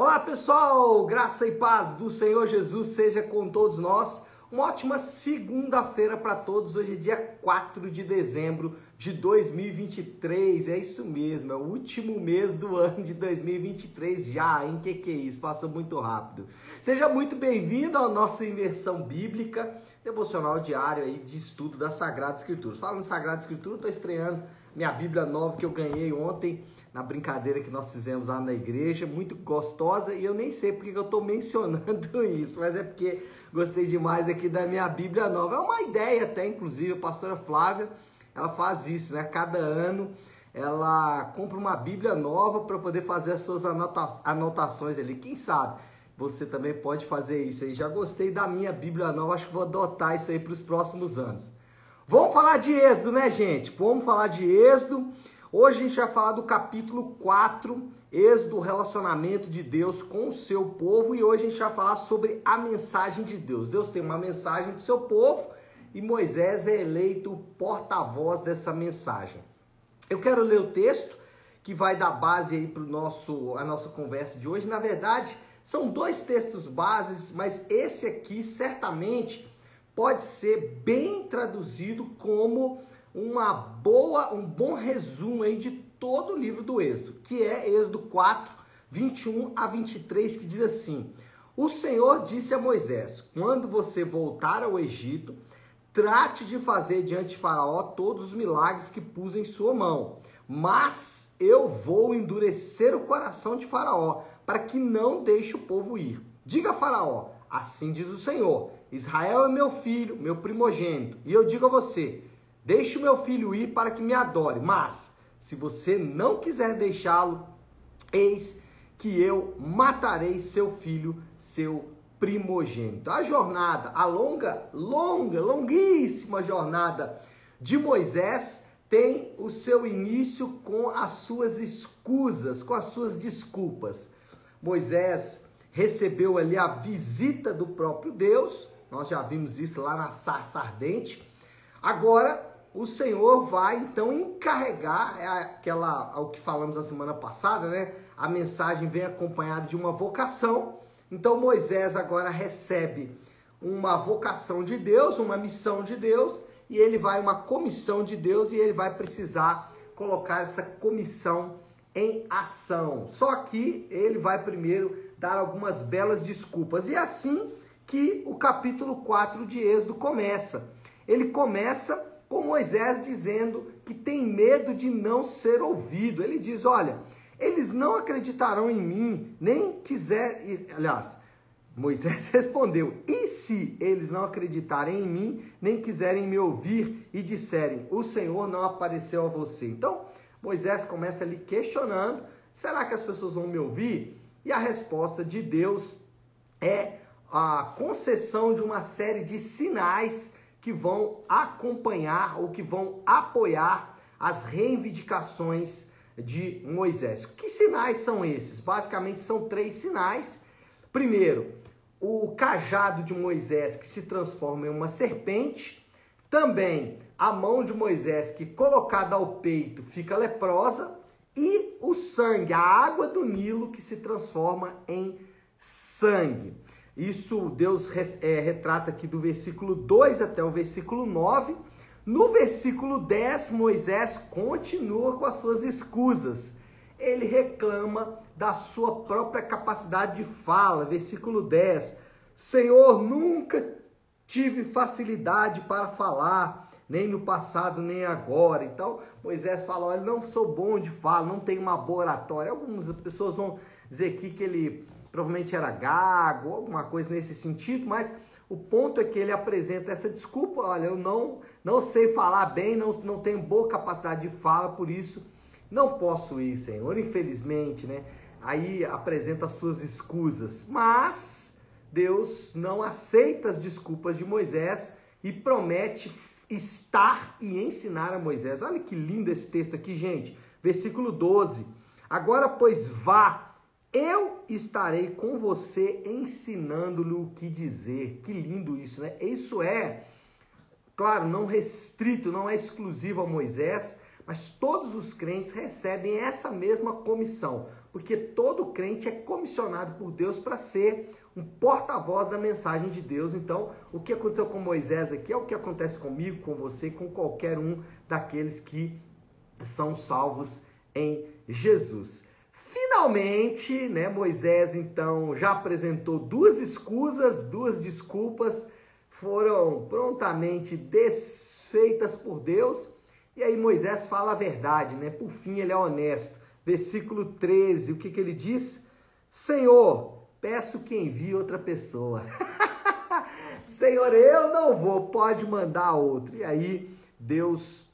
Olá pessoal, graça e paz do Senhor Jesus seja com todos nós. Uma ótima segunda-feira para todos. Hoje é dia 4 de dezembro de 2023. É isso mesmo, é o último mês do ano de 2023 já, hein? Que que é isso? Passou muito rápido. Seja muito bem-vindo à nossa imersão bíblica, devocional diário aí de estudo da Sagrada Escritura. Falando em Sagrada Escritura, estou estreando minha Bíblia nova que eu ganhei ontem na brincadeira que nós fizemos lá na igreja, muito gostosa, e eu nem sei porque eu estou mencionando isso, mas é porque gostei demais aqui da minha Bíblia nova. É uma ideia até, inclusive, a pastora Flávia, ela faz isso, né? Cada ano ela compra uma Bíblia nova para poder fazer as suas anota anotações ali. Quem sabe você também pode fazer isso aí. Já gostei da minha Bíblia nova, acho que vou adotar isso aí para os próximos anos. Vamos falar de Êxodo, né, gente? Vamos falar de Êxodo. Hoje a gente vai falar do capítulo 4, Êxodo, o relacionamento de Deus com o seu povo, e hoje a gente vai falar sobre a mensagem de Deus. Deus tem uma mensagem para o seu povo e Moisés é eleito porta-voz dessa mensagem. Eu quero ler o texto que vai dar base aí para nosso a nossa conversa de hoje. Na verdade, são dois textos bases, mas esse aqui certamente pode ser bem traduzido como uma boa, um bom resumo aí de todo o livro do Êxodo, que é Êxodo 4, 21 a 23, que diz assim: O Senhor disse a Moisés: Quando você voltar ao Egito, trate de fazer diante de Faraó todos os milagres que pus em sua mão. Mas eu vou endurecer o coração de Faraó, para que não deixe o povo ir. Diga a Faraó: Assim diz o Senhor: Israel é meu filho, meu primogênito. E eu digo a você: Deixe o meu filho ir para que me adore, mas se você não quiser deixá-lo, eis que eu matarei seu filho, seu primogênito. A jornada, a longa, longa, longuíssima jornada de Moisés tem o seu início com as suas escusas, com as suas desculpas. Moisés recebeu ali a visita do próprio Deus, nós já vimos isso lá na sarça ardente. Agora o Senhor vai então encarregar, é aquela, o que falamos a semana passada, né? A mensagem vem acompanhada de uma vocação. Então Moisés agora recebe uma vocação de Deus, uma missão de Deus, e ele vai uma comissão de Deus e ele vai precisar colocar essa comissão em ação. Só que ele vai primeiro dar algumas belas desculpas. E é assim que o capítulo 4 de Êxodo começa. Ele começa com Moisés dizendo que tem medo de não ser ouvido. Ele diz: Olha, eles não acreditarão em mim, nem quiser. Aliás, Moisés respondeu: E se eles não acreditarem em mim, nem quiserem me ouvir e disserem: O Senhor não apareceu a você? Então, Moisés começa ali questionando: será que as pessoas vão me ouvir? E a resposta de Deus é a concessão de uma série de sinais que vão acompanhar ou que vão apoiar as reivindicações de Moisés. Que sinais são esses? Basicamente são três sinais. Primeiro, o cajado de Moisés que se transforma em uma serpente. Também a mão de Moisés que colocada ao peito fica leprosa. E o sangue, a água do Nilo que se transforma em sangue. Isso Deus é, retrata aqui do versículo 2 até o versículo 9. No versículo 10, Moisés continua com as suas escusas. Ele reclama da sua própria capacidade de fala. Versículo 10. Senhor, nunca tive facilidade para falar, nem no passado, nem agora. Então, Moisés fala: Olha, não sou bom de fala, não tenho uma boa oratória. Algumas pessoas vão dizer aqui que ele provavelmente era gago, alguma coisa nesse sentido, mas o ponto é que ele apresenta essa desculpa, olha, eu não, não sei falar bem, não, não tenho boa capacidade de fala, por isso não posso ir, Senhor, infelizmente, né? Aí apresenta as suas escusas, mas Deus não aceita as desculpas de Moisés e promete estar e ensinar a Moisés. Olha que lindo esse texto aqui, gente. Versículo 12. Agora, pois, vá eu estarei com você ensinando-lhe o que dizer. Que lindo isso, né? Isso é, claro, não restrito, não é exclusivo a Moisés, mas todos os crentes recebem essa mesma comissão. porque todo crente é comissionado por Deus para ser um porta-voz da mensagem de Deus. Então, o que aconteceu com Moisés aqui é o que acontece comigo, com você, com qualquer um daqueles que são salvos em Jesus. Finalmente, né, Moisés então já apresentou duas escusas, duas desculpas, foram prontamente desfeitas por Deus. E aí Moisés fala a verdade, né? Por fim, ele é honesto. Versículo 13, o que, que ele diz? Senhor, peço que envie outra pessoa. Senhor, eu não vou, pode mandar outro. E aí Deus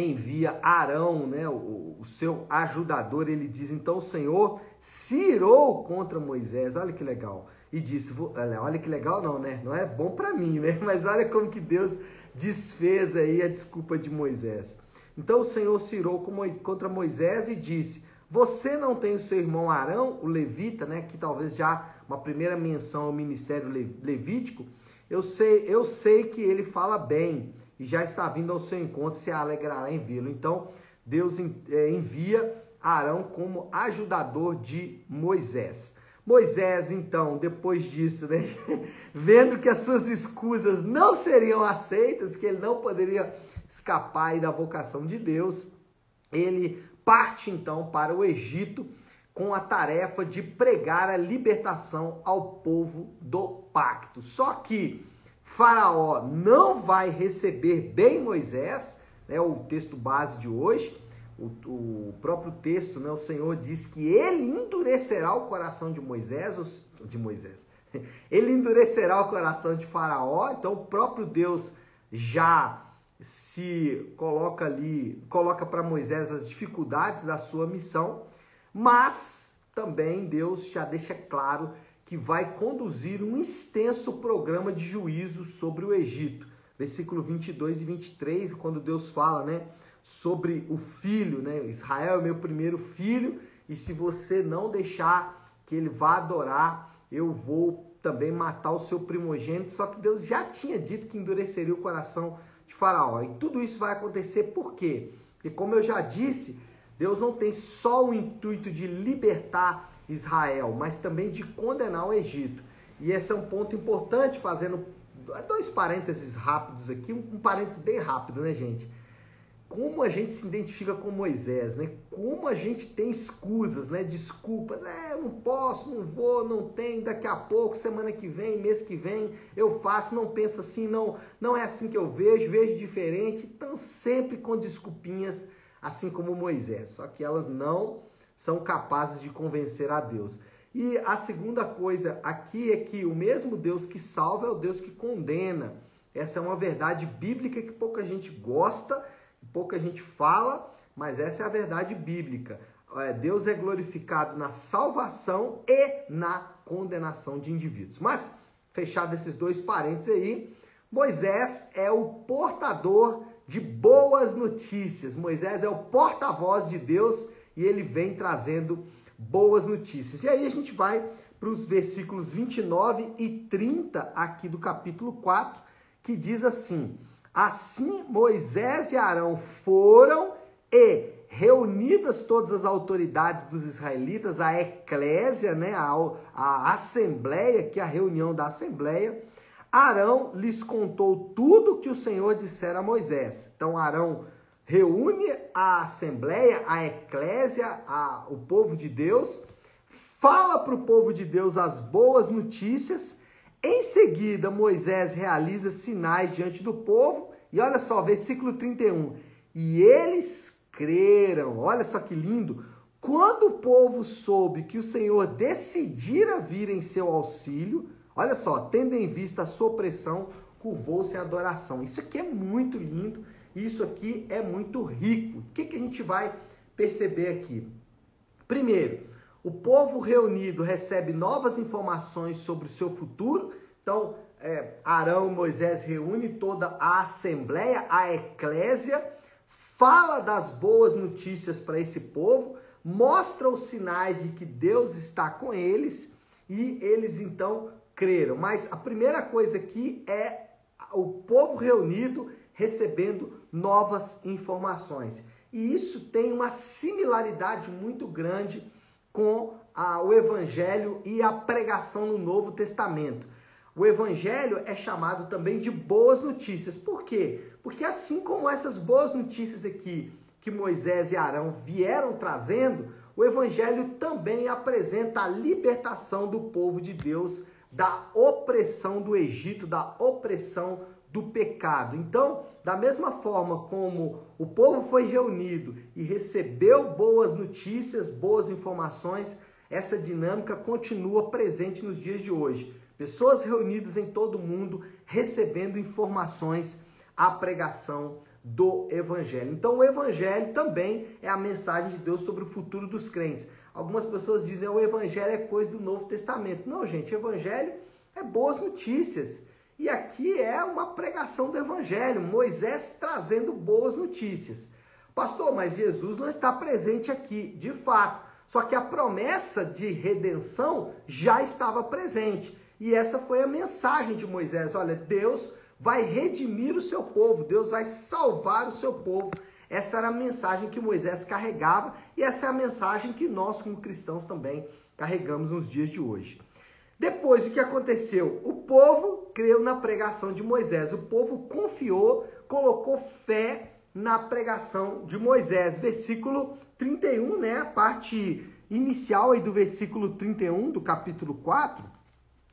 envia Arão, né, o, o, seu ajudador, ele diz, então o Senhor se irou contra Moisés, olha que legal, e disse, olha que legal não, né, não é bom para mim, né, mas olha como que Deus desfez aí a desculpa de Moisés. Então o Senhor se irou contra Moisés e disse, você não tem o seu irmão Arão, o levita, né, que talvez já uma primeira menção ao ministério levítico, eu sei, eu sei que ele fala bem, e já está vindo ao seu encontro, se alegrará em vê-lo. Então, Deus é, envia Arão como ajudador de Moisés. Moisés, então, depois disso, né, vendo que as suas escusas não seriam aceitas, que ele não poderia escapar da vocação de Deus, ele parte então para o Egito com a tarefa de pregar a libertação ao povo do pacto. Só que Faraó não vai receber bem Moisés, né, o texto base de hoje, o, o, próprio texto, né, o Senhor diz que ele endurecerá o coração de Moisés, de Moisés, ele endurecerá o coração de Faraó, então o próprio Deus já se coloca ali, coloca para Moisés as dificuldades da sua missão, mas também Deus já deixa claro que vai conduzir um extenso programa de juízo sobre o Egito. Versículo 22 e 23, quando Deus fala, né, sobre o filho, né? Israel é meu primeiro filho, e se você não deixar que ele vá adorar, eu vou também matar o seu primogênito. Só que Deus já tinha dito que endureceria o coração de Faraó. E tudo isso vai acontecer por quê? Porque, como eu já disse, Deus não tem só o intuito de libertar Israel, mas também de condenar o Egito. E esse é um ponto importante, fazendo dois parênteses rápidos aqui, um parênteses bem rápido, né, gente? Como a gente se identifica com Moisés, né? Como a gente tem escusas, né? Desculpas, é, não posso, não vou, não tem, daqui a pouco, semana que vem, mês que vem, eu faço, não penso assim, não, não é assim que eu vejo, vejo diferente, estão sempre com desculpinhas, assim como Moisés, só que elas não são capazes de convencer a Deus. E a segunda coisa aqui é que o mesmo Deus que salva é o Deus que condena. Essa é uma verdade bíblica que pouca gente gosta, pouca gente fala, mas essa é a verdade bíblica. É, Deus é glorificado na salvação e na condenação de indivíduos. Mas, fechado esses dois parênteses aí, Moisés é o portador de boas notícias. Moisés é o porta-voz de Deus e ele vem trazendo boas notícias. E aí a gente vai para os versículos 29 e 30 aqui do capítulo 4, que diz assim: Assim Moisés e Arão foram e reunidas todas as autoridades dos israelitas, a eclésia, né, a, a assembleia, que é a reunião da assembleia, Arão lhes contou tudo que o Senhor dissera a Moisés. Então Arão reúne a assembleia, a eclésia, a, o povo de Deus, fala para o povo de Deus as boas notícias. Em seguida, Moisés realiza sinais diante do povo. E olha só, versículo 31. E eles creram. Olha só que lindo. Quando o povo soube que o Senhor decidira vir em seu auxílio, olha só, tendo em vista a sua opressão, curvou-se em adoração. Isso aqui é muito lindo isso aqui é muito rico. O que, que a gente vai perceber aqui? Primeiro, o povo reunido recebe novas informações sobre o seu futuro. Então, é, Arão Moisés reúne toda a assembleia, a eclésia, fala das boas notícias para esse povo, mostra os sinais de que Deus está com eles e eles então creram. Mas a primeira coisa aqui é o povo reunido recebendo novas informações. E isso tem uma similaridade muito grande com a, o evangelho e a pregação no Novo Testamento. O evangelho é chamado também de boas notícias. Por quê? Porque assim como essas boas notícias aqui que Moisés e Arão vieram trazendo, o evangelho também apresenta a libertação do povo de Deus da opressão do Egito, da opressão do pecado. Então, da mesma forma como o povo foi reunido e recebeu boas notícias, boas informações, essa dinâmica continua presente nos dias de hoje. Pessoas reunidas em todo o mundo recebendo informações, a pregação do Evangelho. Então, o Evangelho também é a mensagem de Deus sobre o futuro dos crentes. Algumas pessoas dizem que o Evangelho é coisa do Novo Testamento. Não, gente, Evangelho é boas notícias. E aqui é uma pregação do Evangelho, Moisés trazendo boas notícias. Pastor, mas Jesus não está presente aqui, de fato. Só que a promessa de redenção já estava presente. E essa foi a mensagem de Moisés. Olha, Deus vai redimir o seu povo, Deus vai salvar o seu povo. Essa era a mensagem que Moisés carregava e essa é a mensagem que nós, como cristãos, também carregamos nos dias de hoje. Depois, o que aconteceu? O povo creu na pregação de Moisés, o povo confiou, colocou fé na pregação de Moisés. Versículo 31, né? A parte inicial aí do versículo 31 do capítulo 4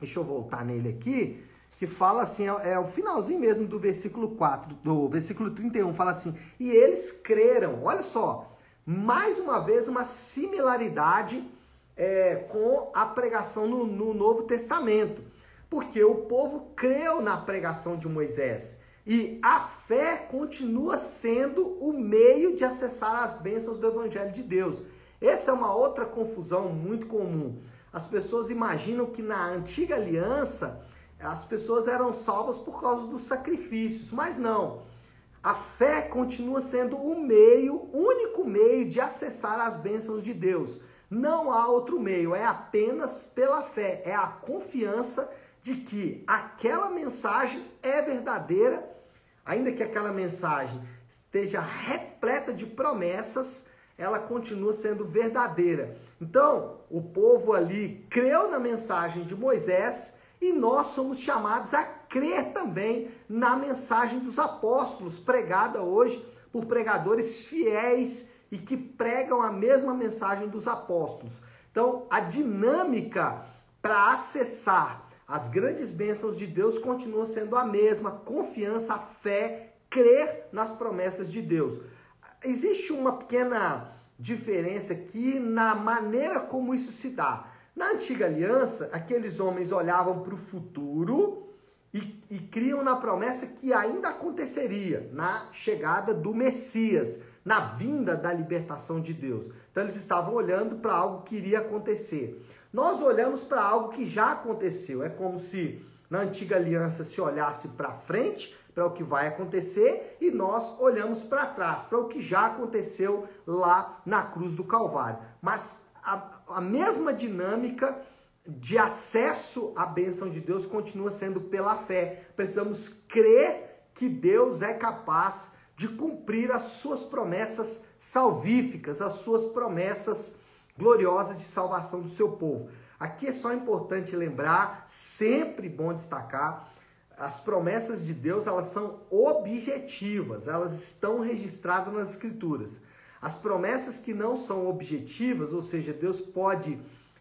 deixa eu voltar nele aqui, que fala assim, é, é, o finalzinho mesmo do versículo 4, do versículo 31, fala assim: "E eles creram". Olha só, mais uma vez uma similaridade é, com a pregação no, no Novo Testamento, porque o povo creu na pregação de Moisés. E a fé continua sendo o meio de acessar as bênçãos do Evangelho de Deus. Essa é uma outra confusão muito comum. As pessoas imaginam que na antiga aliança as pessoas eram salvas por causa dos sacrifícios, mas não. A fé continua sendo o meio, único meio de acessar as bênçãos de Deus. Não há outro meio, é apenas pela fé, é a confiança de que aquela mensagem é verdadeira, ainda que aquela mensagem esteja repleta de promessas, ela continua sendo verdadeira. Então, o povo ali creu na mensagem de Moisés e nós somos chamados a crer também na mensagem dos apóstolos, pregada hoje por pregadores fiéis e que pregam a mesma mensagem dos apóstolos. Então, a dinâmica para acessar as grandes bênçãos de Deus continua sendo a mesma: confiança, fé, crer nas promessas de Deus. Existe uma pequena diferença aqui na maneira como isso se dá. Na antiga aliança, aqueles homens olhavam para o futuro e, e criam na promessa que ainda aconteceria na chegada do Messias, na vinda da libertação de Deus. Então eles estavam olhando para algo que iria acontecer. Nós olhamos para algo que já aconteceu. É como se na antiga aliança se olhasse para frente para o que vai acontecer e nós olhamos para trás, para o que já aconteceu lá na cruz do Calvário. Mas a, a mesma dinâmica de acesso à bênção de Deus continua sendo pela fé. Precisamos crer que Deus é capaz de cumprir as suas promessas salvíficas, as suas promessas gloriosas de salvação do seu povo. Aqui é só importante lembrar, sempre bom destacar, as promessas de Deus elas são objetivas, elas estão registradas nas escrituras. As promessas que não são objetivas, ou seja, Deus pode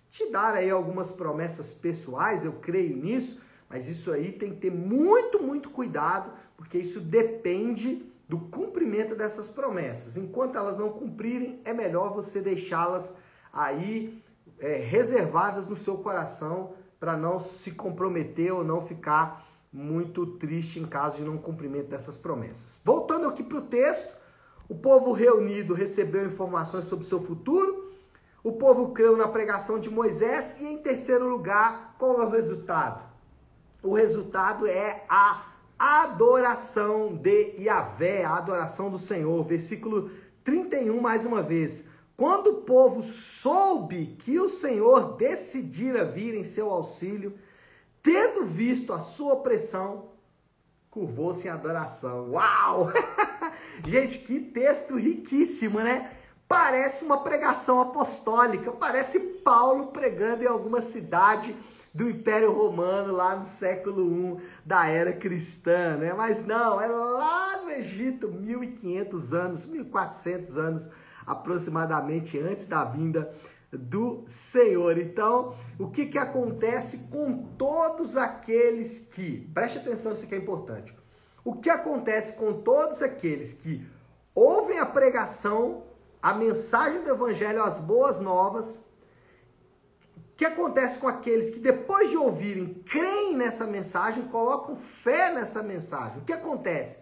te dar aí algumas promessas pessoais, eu creio nisso, mas isso aí tem que ter muito, muito cuidado, porque isso depende do cumprimento dessas promessas. Enquanto elas não cumprirem, é melhor você deixá-las aí é, reservadas no seu coração para não se comprometer ou não ficar muito triste em caso de não cumprimento dessas promessas. Voltando aqui para o texto, o povo reunido recebeu informações sobre seu futuro, o povo creu na pregação de Moisés e, em terceiro lugar, qual é o resultado? O resultado é a adoração de Yahvé, a adoração do Senhor. Versículo 31, mais uma vez. Quando o povo soube que o Senhor decidira vir em seu auxílio, tendo visto a sua opressão, curvou-se em adoração. Uau! Gente, que texto riquíssimo, né? parece uma pregação apostólica, parece Paulo pregando em alguma cidade do Império Romano lá no século I da era cristã, né? Mas não, é lá no Egito, 1500 anos, 1400 anos aproximadamente antes da vinda do Senhor. Então, o que, que acontece com todos aqueles que, preste atenção, isso aqui é importante. O que acontece com todos aqueles que ouvem a pregação, a mensagem do Evangelho, as boas novas, que acontece com aqueles que depois de ouvirem, creem nessa mensagem, colocam fé nessa mensagem? O que acontece?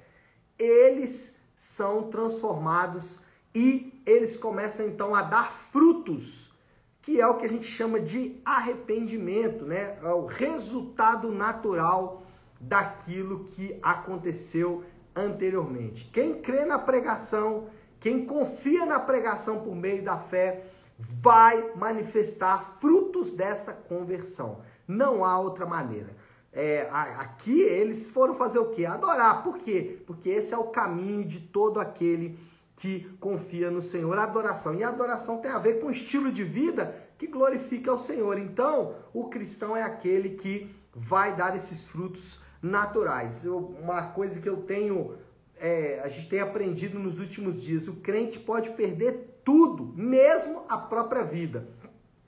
Eles são transformados e eles começam então a dar frutos que é o que a gente chama de arrependimento, né? É o resultado natural daquilo que aconteceu anteriormente. Quem crê na pregação, quem confia na pregação por meio da fé, vai manifestar frutos dessa conversão. Não há outra maneira. É, aqui eles foram fazer o quê? Adorar. Por quê? Porque esse é o caminho de todo aquele que confia no Senhor. Adoração. E adoração tem a ver com o estilo de vida que glorifica ao Senhor. Então, o cristão é aquele que vai dar esses frutos naturais. Eu, uma coisa que eu tenho, é, a gente tem aprendido nos últimos dias: o crente pode perder tudo, mesmo a própria vida,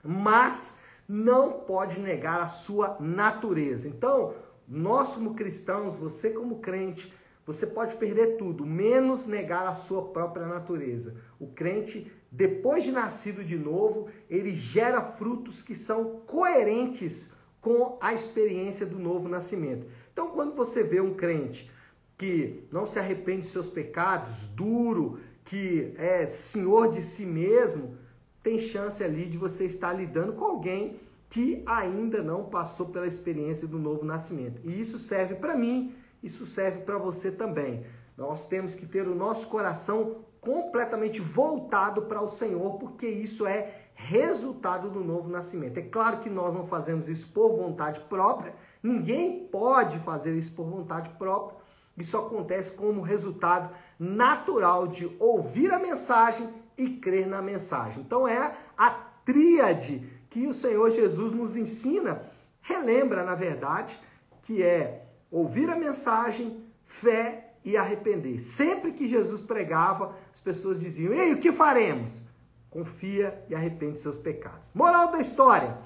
mas não pode negar a sua natureza. Então, nós como cristãos, você como crente, você pode perder tudo, menos negar a sua própria natureza. O crente, depois de nascido de novo, ele gera frutos que são coerentes com a experiência do novo nascimento. Então, quando você vê um crente que não se arrepende dos seus pecados, duro, que é senhor de si mesmo, tem chance ali de você estar lidando com alguém que ainda não passou pela experiência do novo nascimento. E isso serve para mim isso serve para você também. Nós temos que ter o nosso coração completamente voltado para o Senhor, porque isso é resultado do novo nascimento. É claro que nós não fazemos isso por vontade própria, ninguém pode fazer isso por vontade própria. Isso acontece como resultado natural de ouvir a mensagem e crer na mensagem. Então é a tríade que o Senhor Jesus nos ensina, relembra, na verdade, que é ouvir a mensagem, fé e arrepender. Sempre que Jesus pregava, as pessoas diziam: Ei, o que faremos? Confia e arrepende seus pecados. Moral da história: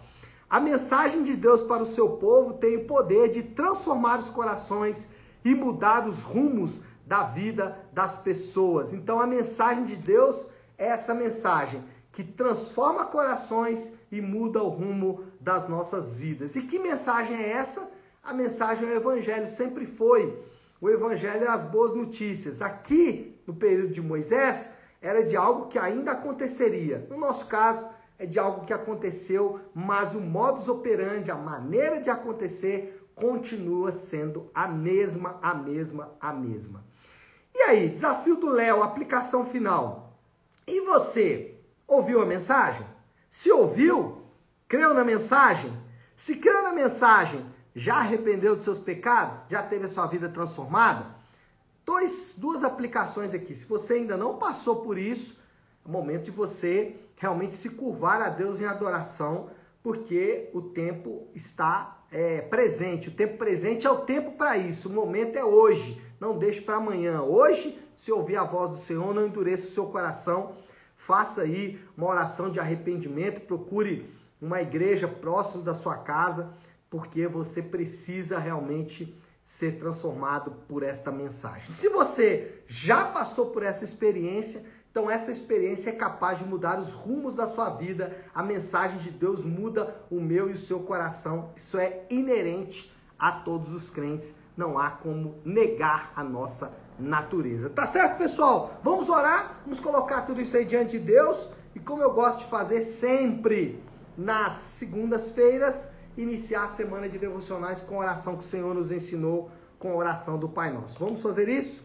a mensagem de Deus para o seu povo tem o poder de transformar os corações e mudar os rumos da vida das pessoas. Então, a mensagem de Deus é essa mensagem que transforma corações e muda o rumo das nossas vidas. E que mensagem é essa? A mensagem do Evangelho sempre foi. O Evangelho é as boas notícias. Aqui, no período de Moisés, era de algo que ainda aconteceria. No nosso caso, é de algo que aconteceu, mas o modus operandi, a maneira de acontecer, continua sendo a mesma, a mesma, a mesma. E aí, desafio do Léo, aplicação final. E você, ouviu a mensagem? Se ouviu, creu na mensagem? Se creu na mensagem, já arrependeu dos seus pecados? Já teve a sua vida transformada? Dois, duas aplicações aqui. Se você ainda não passou por isso, é momento de você realmente se curvar a Deus em adoração, porque o tempo está é, presente. O tempo presente é o tempo para isso. O momento é hoje. Não deixe para amanhã. Hoje, se ouvir a voz do Senhor, não endureça o seu coração. Faça aí uma oração de arrependimento. Procure uma igreja próximo da sua casa porque você precisa realmente ser transformado por esta mensagem. Se você já passou por essa experiência, então essa experiência é capaz de mudar os rumos da sua vida. A mensagem de Deus muda o meu e o seu coração. Isso é inerente a todos os crentes. Não há como negar a nossa natureza. Tá certo, pessoal? Vamos orar, vamos colocar tudo isso aí diante de Deus. E como eu gosto de fazer sempre nas segundas-feiras, iniciar a semana de devocionais com a oração que o Senhor nos ensinou, com a oração do Pai Nosso. Vamos fazer isso?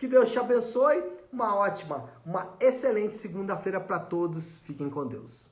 Que Deus te abençoe. Uma ótima, uma excelente segunda-feira para todos. Fiquem com Deus.